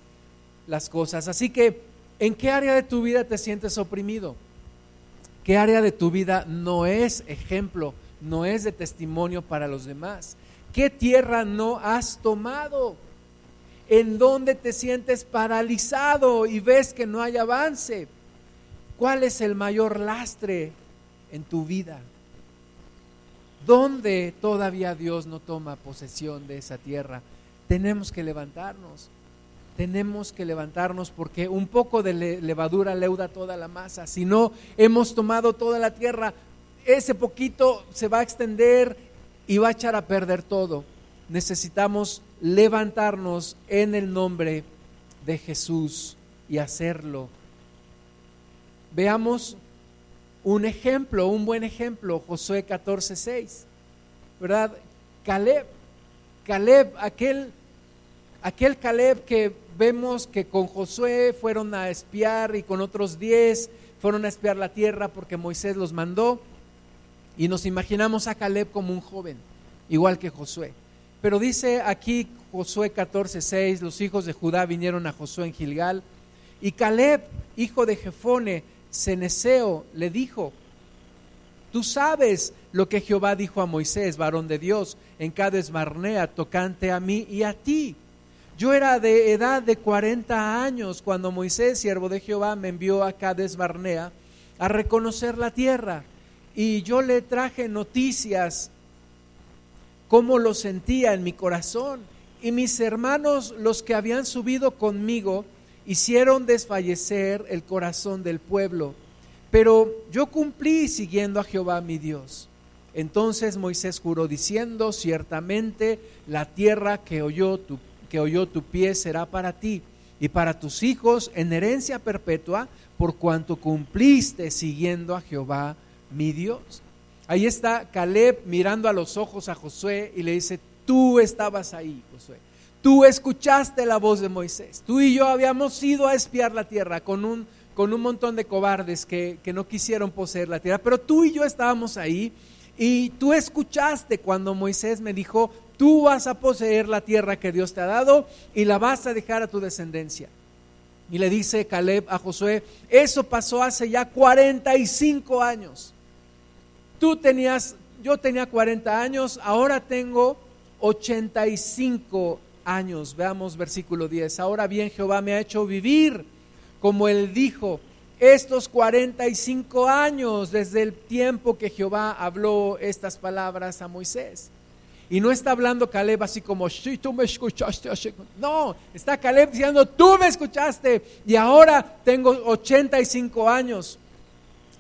las cosas. Así que, ¿en qué área de tu vida te sientes oprimido? ¿Qué área de tu vida no es ejemplo, no es de testimonio para los demás? ¿Qué tierra no has tomado? ¿En dónde te sientes paralizado y ves que no hay avance? ¿Cuál es el mayor lastre en tu vida? ¿Dónde todavía Dios no toma posesión de esa tierra? Tenemos que levantarnos. Tenemos que levantarnos porque un poco de levadura leuda toda la masa. Si no hemos tomado toda la tierra, ese poquito se va a extender y va a echar a perder todo. Necesitamos levantarnos en el nombre de Jesús y hacerlo. Veamos un ejemplo, un buen ejemplo, Josué 14:6. ¿Verdad? Caleb, Caleb, aquel aquel Caleb que vemos que con Josué fueron a espiar y con otros diez fueron a espiar la tierra porque Moisés los mandó. Y nos imaginamos a Caleb como un joven, igual que Josué. Pero dice aquí Josué 14:6, los hijos de Judá vinieron a Josué en Gilgal. Y Caleb, hijo de Jefone, Ceneseo, le dijo, tú sabes lo que Jehová dijo a Moisés, varón de Dios, en Cades Barnea, tocante a mí y a ti. Yo era de edad de 40 años cuando Moisés, siervo de Jehová, me envió a Cades Barnea a reconocer la tierra y yo le traje noticias, cómo lo sentía en mi corazón. Y mis hermanos, los que habían subido conmigo, hicieron desfallecer el corazón del pueblo. Pero yo cumplí siguiendo a Jehová mi Dios. Entonces Moisés juró diciendo, ciertamente la tierra que oyó tu, que oyó tu pie será para ti y para tus hijos en herencia perpetua, por cuanto cumpliste siguiendo a Jehová mi Dios. Ahí está Caleb mirando a los ojos a Josué y le dice, tú estabas ahí, Josué. Tú escuchaste la voz de Moisés. Tú y yo habíamos ido a espiar la tierra con un, con un montón de cobardes que, que no quisieron poseer la tierra, pero tú y yo estábamos ahí y tú escuchaste cuando Moisés me dijo, tú vas a poseer la tierra que Dios te ha dado y la vas a dejar a tu descendencia. Y le dice Caleb a Josué, eso pasó hace ya 45 años. Tú tenías, yo tenía 40 años, ahora tengo 85 años. Veamos versículo 10. Ahora bien, Jehová me ha hecho vivir, como él dijo, estos 45 años desde el tiempo que Jehová habló estas palabras a Moisés. Y no está hablando Caleb así como, sí, tú me escuchaste. No, está Caleb diciendo, tú me escuchaste y ahora tengo 85 años.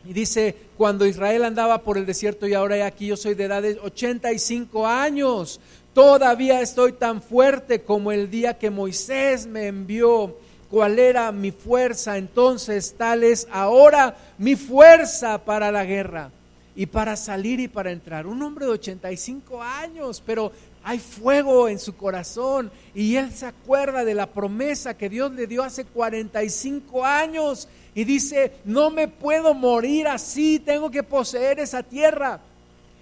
Y dice, cuando Israel andaba por el desierto y ahora aquí yo soy de edad de 85 años, todavía estoy tan fuerte como el día que Moisés me envió. ¿Cuál era mi fuerza? Entonces tal es ahora mi fuerza para la guerra y para salir y para entrar. Un hombre de 85 años, pero hay fuego en su corazón y él se acuerda de la promesa que Dios le dio hace 45 años y dice, no me puedo morir así, tengo que poseer esa tierra.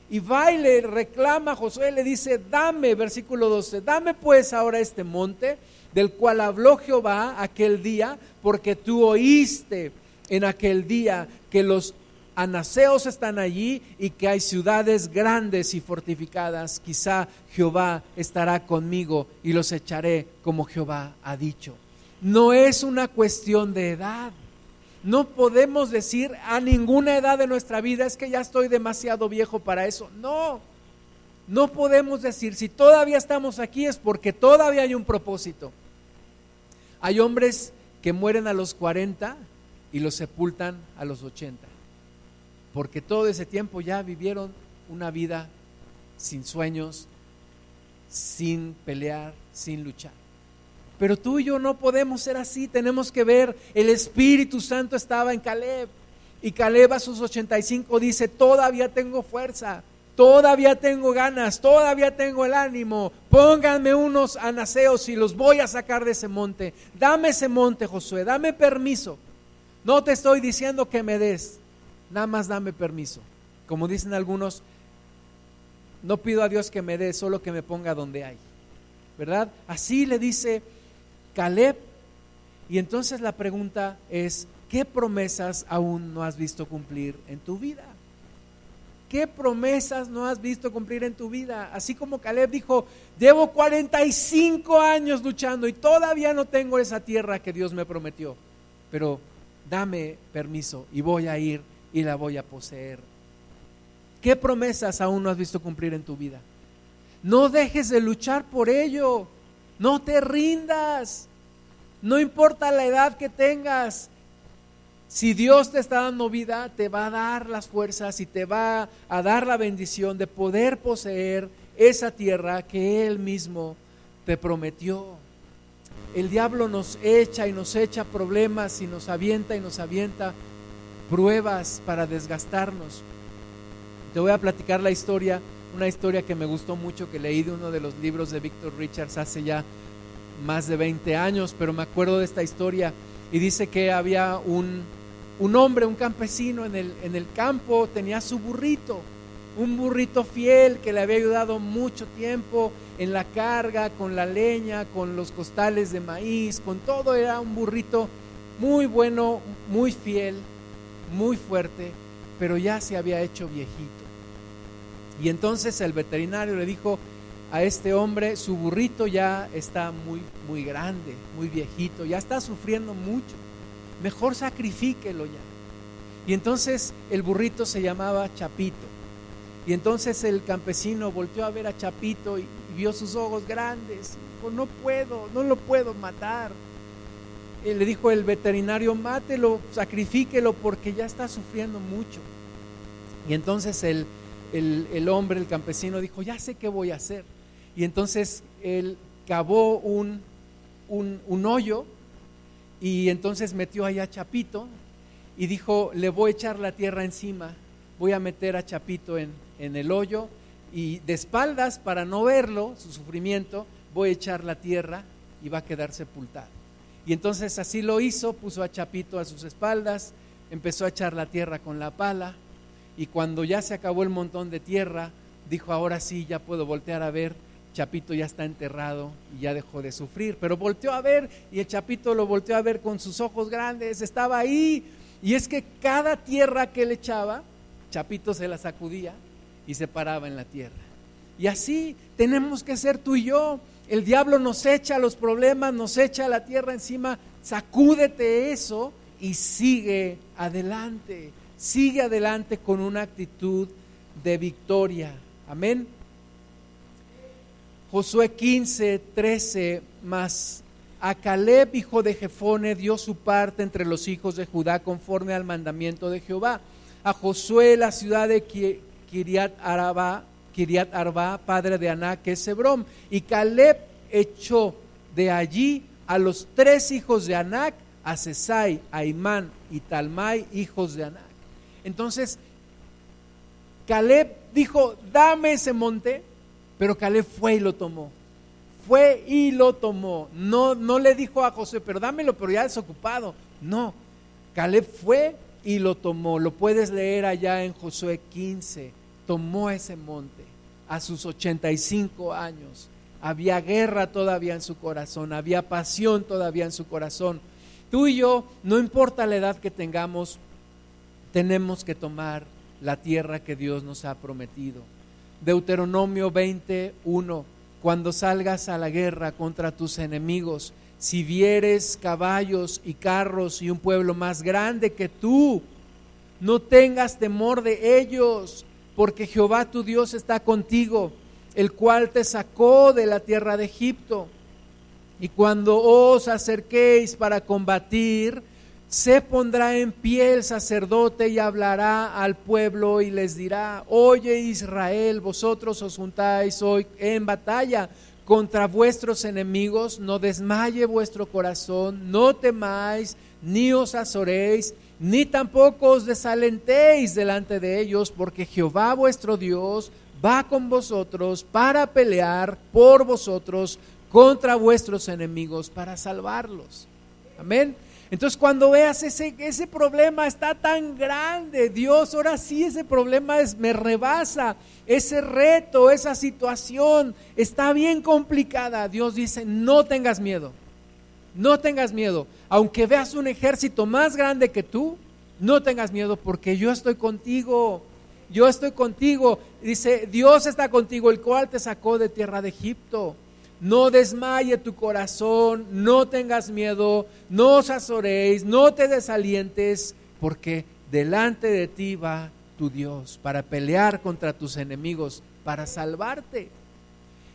Y va y le reclama a Josué, le dice, dame, versículo 12, dame pues ahora este monte del cual habló Jehová aquel día, porque tú oíste en aquel día que los anaseos están allí y que hay ciudades grandes y fortificadas. Quizá Jehová estará conmigo y los echaré como Jehová ha dicho. No es una cuestión de edad. No podemos decir a ninguna edad de nuestra vida es que ya estoy demasiado viejo para eso. No, no podemos decir si todavía estamos aquí es porque todavía hay un propósito. Hay hombres que mueren a los 40 y los sepultan a los 80, porque todo ese tiempo ya vivieron una vida sin sueños, sin pelear, sin luchar. Pero tú y yo no podemos ser así, tenemos que ver, el Espíritu Santo estaba en Caleb y Caleb a sus 85 dice, todavía tengo fuerza, todavía tengo ganas, todavía tengo el ánimo, pónganme unos anaseos y los voy a sacar de ese monte. Dame ese monte, Josué, dame permiso. No te estoy diciendo que me des, nada más dame permiso. Como dicen algunos, no pido a Dios que me dé, solo que me ponga donde hay. ¿Verdad? Así le dice Caleb. Y entonces la pregunta es, ¿qué promesas aún no has visto cumplir en tu vida? ¿Qué promesas no has visto cumplir en tu vida? Así como Caleb dijo, llevo 45 años luchando y todavía no tengo esa tierra que Dios me prometió, pero dame permiso y voy a ir y la voy a poseer. ¿Qué promesas aún no has visto cumplir en tu vida? No dejes de luchar por ello, no te rindas, no importa la edad que tengas, si Dios te está dando vida, te va a dar las fuerzas y te va a dar la bendición de poder poseer esa tierra que Él mismo te prometió. El diablo nos echa y nos echa problemas y nos avienta y nos avienta pruebas para desgastarnos. Te voy a platicar la historia, una historia que me gustó mucho, que leí de uno de los libros de Victor Richards hace ya más de 20 años, pero me acuerdo de esta historia y dice que había un, un hombre, un campesino en el, en el campo, tenía su burrito, un burrito fiel que le había ayudado mucho tiempo en la carga, con la leña, con los costales de maíz, con todo, era un burrito muy bueno, muy fiel, muy fuerte, pero ya se había hecho viejito. Y entonces el veterinario le dijo a este hombre, su burrito ya está muy, muy grande, muy viejito, ya está sufriendo mucho mejor sacrifíquelo ya. Y entonces el burrito se llamaba Chapito. Y entonces el campesino volteó a ver a Chapito y, vio sus ojos grandes. Dijo, no puedo, no lo puedo matar. Y le dijo el veterinario, mátelo, sacrifíquelo porque ya está sufriendo mucho. Y entonces el, el, hombre, el campesino, dijo, ya sé qué voy a hacer. Y entonces él cavó un, un, un hoyo y entonces metió allá Chapito y dijo, le voy a echar la tierra encima, voy a meter a Chapito en, en el hoyo y de espaldas, para no verlo, su sufrimiento, voy a echar la tierra y va a quedar sepultado. Y entonces así lo hizo, puso a Chapito a sus espaldas, empezó a echar la tierra con la pala y cuando ya se acabó el montón de tierra, dijo, ahora sí, ya puedo voltear a ver Chapito ya está enterrado y ya dejó de sufrir, pero volteó a ver y el Chapito lo volteó a ver con sus ojos grandes, estaba ahí. Y es que cada tierra que él echaba, Chapito se la sacudía y se paraba en la tierra. Y así tenemos que ser tú y yo. El diablo nos echa los problemas, nos echa la tierra encima, sacúdete eso y sigue adelante. Sigue adelante con una actitud de victoria. Amén. Josué 15, 13, más a Caleb, hijo de Jefone, dio su parte entre los hijos de Judá conforme al mandamiento de Jehová. A Josué, la ciudad de Kiriat Arba, Kiriat Arba, padre de Anac, que es Hebrón. Y Caleb echó de allí a los tres hijos de Anac, a Sesai, a Imán y Talmai, hijos de Anac. Entonces, Caleb dijo, dame ese monte, pero Caleb fue y lo tomó. Fue y lo tomó. No, no le dijo a José, pero dámelo, pero ya desocupado. No, Caleb fue y lo tomó. Lo puedes leer allá en Josué 15. Tomó ese monte a sus 85 años. Había guerra todavía en su corazón, había pasión todavía en su corazón. Tú y yo, no importa la edad que tengamos, tenemos que tomar la tierra que Dios nos ha prometido. Deuteronomio 21, cuando salgas a la guerra contra tus enemigos, si vieres caballos y carros y un pueblo más grande que tú, no tengas temor de ellos, porque Jehová tu Dios está contigo, el cual te sacó de la tierra de Egipto. Y cuando os acerquéis para combatir, se pondrá en pie el sacerdote y hablará al pueblo y les dirá, oye Israel, vosotros os juntáis hoy en batalla contra vuestros enemigos, no desmaye vuestro corazón, no temáis, ni os azoréis, ni tampoco os desalentéis delante de ellos, porque Jehová vuestro Dios va con vosotros para pelear por vosotros contra vuestros enemigos, para salvarlos. Amén. Entonces cuando veas ese, ese problema está tan grande, Dios, ahora sí ese problema es, me rebasa, ese reto, esa situación está bien complicada. Dios dice, no tengas miedo, no tengas miedo. Aunque veas un ejército más grande que tú, no tengas miedo porque yo estoy contigo. Yo estoy contigo. Dice, Dios está contigo, el cual te sacó de tierra de Egipto. No desmaye tu corazón, no tengas miedo, no os azoréis, no te desalientes, porque delante de ti va tu Dios para pelear contra tus enemigos, para salvarte.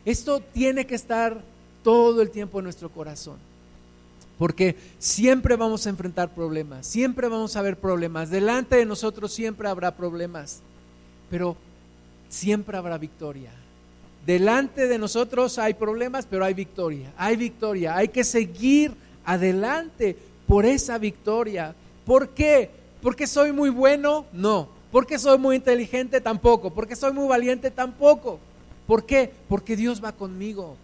Esto tiene que estar todo el tiempo en nuestro corazón. Porque siempre vamos a enfrentar problemas, siempre vamos a ver problemas. Delante de nosotros siempre habrá problemas, pero siempre habrá victoria. Delante de nosotros hay problemas, pero hay victoria. Hay victoria. Hay que seguir adelante por esa victoria. ¿Por qué? ¿Porque soy muy bueno? No. ¿Porque soy muy inteligente? Tampoco. ¿Porque soy muy valiente? Tampoco. ¿Por qué? Porque Dios va conmigo.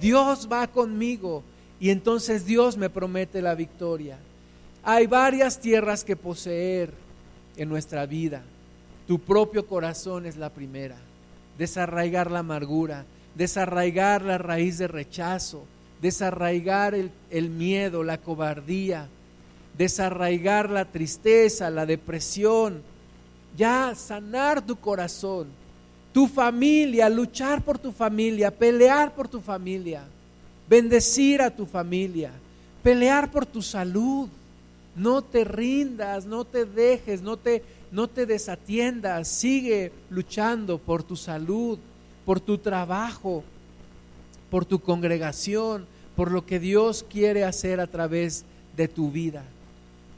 Dios va conmigo y entonces Dios me promete la victoria. Hay varias tierras que poseer en nuestra vida. Tu propio corazón es la primera. Desarraigar la amargura, desarraigar la raíz de rechazo, desarraigar el, el miedo, la cobardía, desarraigar la tristeza, la depresión. Ya sanar tu corazón, tu familia, luchar por tu familia, pelear por tu familia bendecir a tu familia, pelear por tu salud. No te rindas, no te dejes, no te, no te desatiendas. Sigue luchando por tu salud, por tu trabajo, por tu congregación, por lo que Dios quiere hacer a través de tu vida.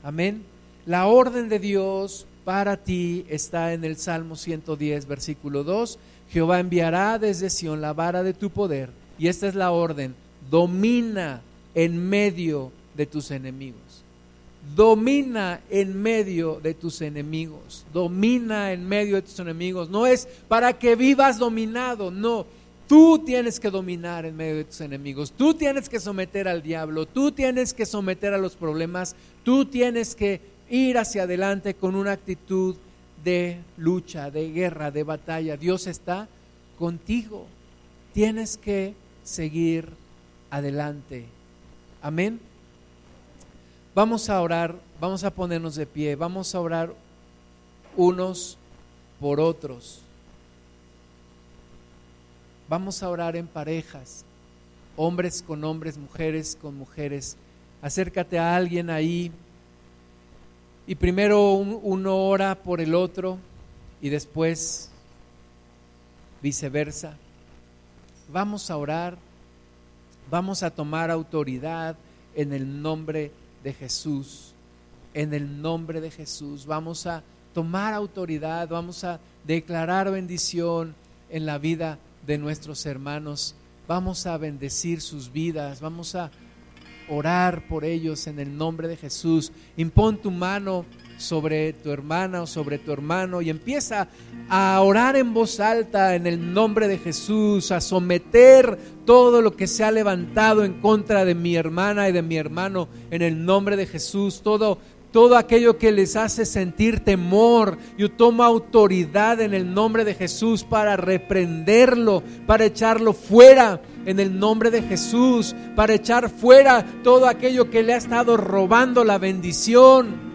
Amén. La orden de Dios para ti está en el Salmo 110, versículo 2. Jehová enviará desde Sión la vara de tu poder. Y esta es la orden domina en medio de tus enemigos. Domina en medio de tus enemigos. Domina en medio de tus enemigos. No es para que vivas dominado, no. Tú tienes que dominar en medio de tus enemigos. Tú tienes que someter al diablo. Tú tienes que someter a los problemas. Tú tienes que ir hacia adelante con una actitud de lucha, de guerra, de batalla. Dios está contigo. Tienes que seguir adelante. Amén. Vamos a orar, vamos a ponernos de pie, vamos a orar unos por otros. Vamos a orar en parejas, hombres con hombres, mujeres con mujeres. Acércate a alguien ahí y primero uno ora por el otro y después viceversa. Vamos a orar Vamos a tomar autoridad en el nombre de Jesús. En el nombre de Jesús. Vamos a tomar autoridad, vamos a declarar bendición en la vida de nuestros hermanos. Vamos a bendecir sus vidas, vamos a orar por ellos en el nombre de Jesús. Impón tu mano sobre tu hermana o sobre tu hermano y empieza a orar en voz alta en el nombre de Jesús, a someter todo lo que se ha levantado en contra de mi hermana y de mi hermano en el nombre de Jesús, todo todo aquello que les hace sentir temor. Yo tomo autoridad en el nombre de Jesús para reprenderlo, para echarlo fuera en el nombre de Jesús, para echar fuera todo aquello que le ha estado robando la bendición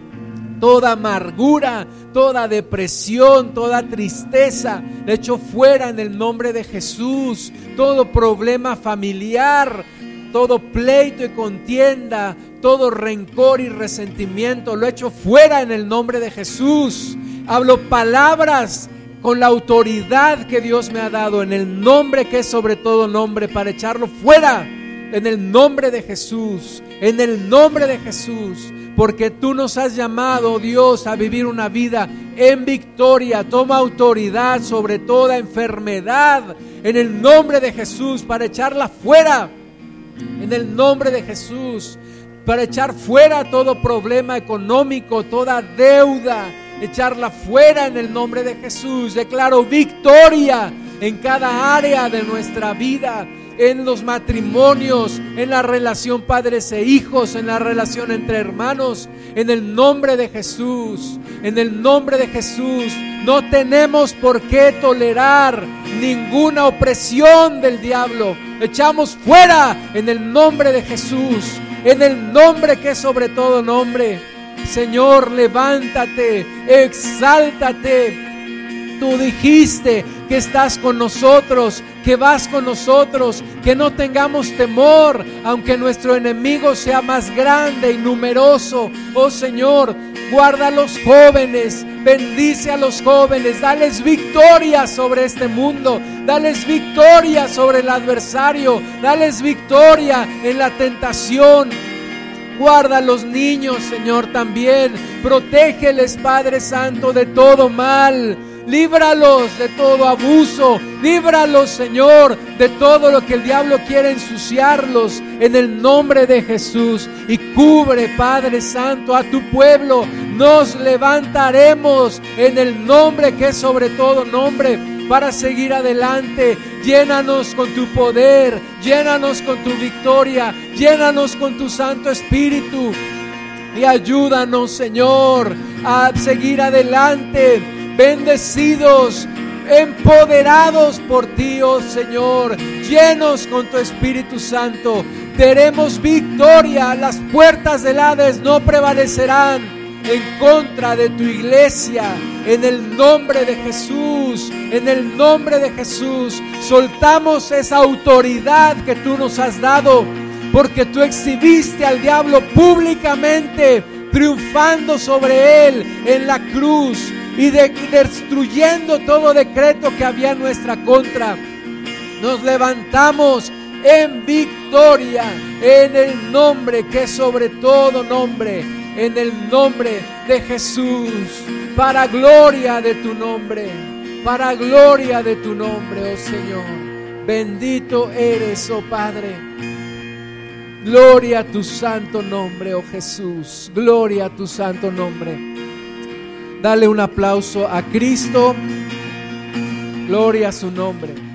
toda amargura, toda depresión, toda tristeza, le echo fuera en el nombre de Jesús, todo problema familiar, todo pleito y contienda, todo rencor y resentimiento, lo echo fuera en el nombre de Jesús. Hablo palabras con la autoridad que Dios me ha dado, en el nombre que es sobre todo nombre, para echarlo fuera, en el nombre de Jesús, en el nombre de Jesús porque tú nos has llamado, Dios, a vivir una vida en victoria. Toma autoridad sobre toda enfermedad en el nombre de Jesús para echarla fuera. En el nombre de Jesús. para echar fuera todo problema económico, toda deuda, echarla fuera en el nombre de Jesús. Declaro victoria en cada área de nuestra vida en los matrimonios, en la relación padres e hijos, en la relación entre hermanos, en el nombre de Jesús, en el nombre de Jesús. No tenemos por qué tolerar ninguna opresión del diablo. Echamos fuera en el nombre de Jesús, en el nombre que es sobre todo nombre. Señor, levántate, exáltate. Tú dijiste que estás con nosotros, que vas con nosotros, que no tengamos temor, aunque nuestro enemigo sea más grande y numeroso. Oh Señor, guarda a los jóvenes, bendice a los jóvenes, dales victoria sobre este mundo, dales victoria sobre el adversario, dales victoria en la tentación. Guarda a los niños, Señor, también. Protégeles, Padre Santo, de todo mal. Líbralos de todo abuso. Líbralos, Señor, de todo lo que el diablo quiere ensuciarlos en el nombre de Jesús. Y cubre, Padre Santo, a tu pueblo. Nos levantaremos en el nombre que es sobre todo nombre para seguir adelante. Llénanos con tu poder, llénanos con tu victoria, llénanos con tu Santo Espíritu. Y ayúdanos, Señor, a seguir adelante bendecidos, empoderados por ti, oh Señor, llenos con tu Espíritu Santo. Tenemos victoria, las puertas del Hades no prevalecerán en contra de tu iglesia. En el nombre de Jesús, en el nombre de Jesús, soltamos esa autoridad que tú nos has dado, porque tú exhibiste al diablo públicamente, triunfando sobre él en la cruz y destruyendo todo decreto que había en nuestra contra. Nos levantamos en victoria en el nombre que sobre todo nombre, en el nombre de Jesús, para gloria de tu nombre, para gloria de tu nombre, oh Señor. Bendito eres, oh Padre. Gloria a tu santo nombre, oh Jesús. Gloria a tu santo nombre. Dale un aplauso a Cristo. Gloria a su nombre.